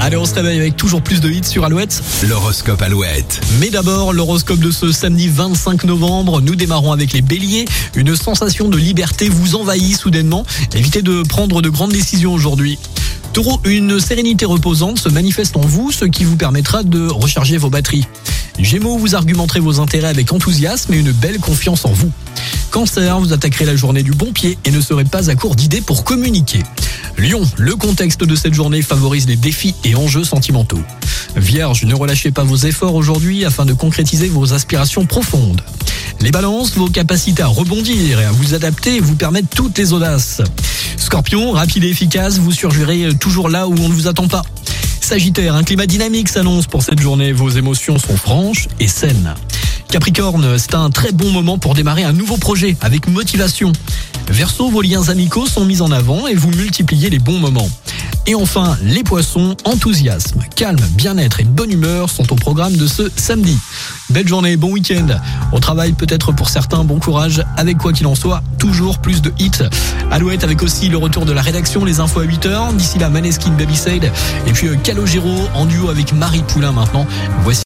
Allez, on se réveille avec toujours plus de hits sur Alouette. L'horoscope Alouette. Mais d'abord, l'horoscope de ce samedi 25 novembre. Nous démarrons avec les béliers. Une sensation de liberté vous envahit soudainement. Évitez de prendre de grandes décisions aujourd'hui. Taureau, une sérénité reposante se manifeste en vous, ce qui vous permettra de recharger vos batteries. Gémeaux, vous argumenterez vos intérêts avec enthousiasme et une belle confiance en vous. Cancer, vous attaquerez la journée du bon pied et ne serez pas à court d'idées pour communiquer. Lion, le contexte de cette journée favorise les défis et enjeux sentimentaux. Vierge, ne relâchez pas vos efforts aujourd'hui afin de concrétiser vos aspirations profondes. Les balances, vos capacités à rebondir et à vous adapter vous permettent toutes les audaces. Scorpion, rapide et efficace, vous surgirez toujours là où on ne vous attend pas. Sagittaire, un climat dynamique s'annonce pour cette journée, vos émotions sont franches et saines. Capricorne, c'est un très bon moment pour démarrer un nouveau projet avec motivation. Verseau, vos liens amicaux sont mis en avant et vous multipliez les bons moments. Et enfin, les poissons, enthousiasme, calme, bien-être et bonne humeur sont au programme de ce samedi. Belle journée, bon week-end. Au travail peut-être pour certains, bon courage. Avec quoi qu'il en soit, toujours plus de hits. Alouette avec aussi le retour de la rédaction, les infos à 8h. D'ici là, Maneskin Baby Sade. Et puis euh, Calogero en duo avec Marie Poulain maintenant. Voici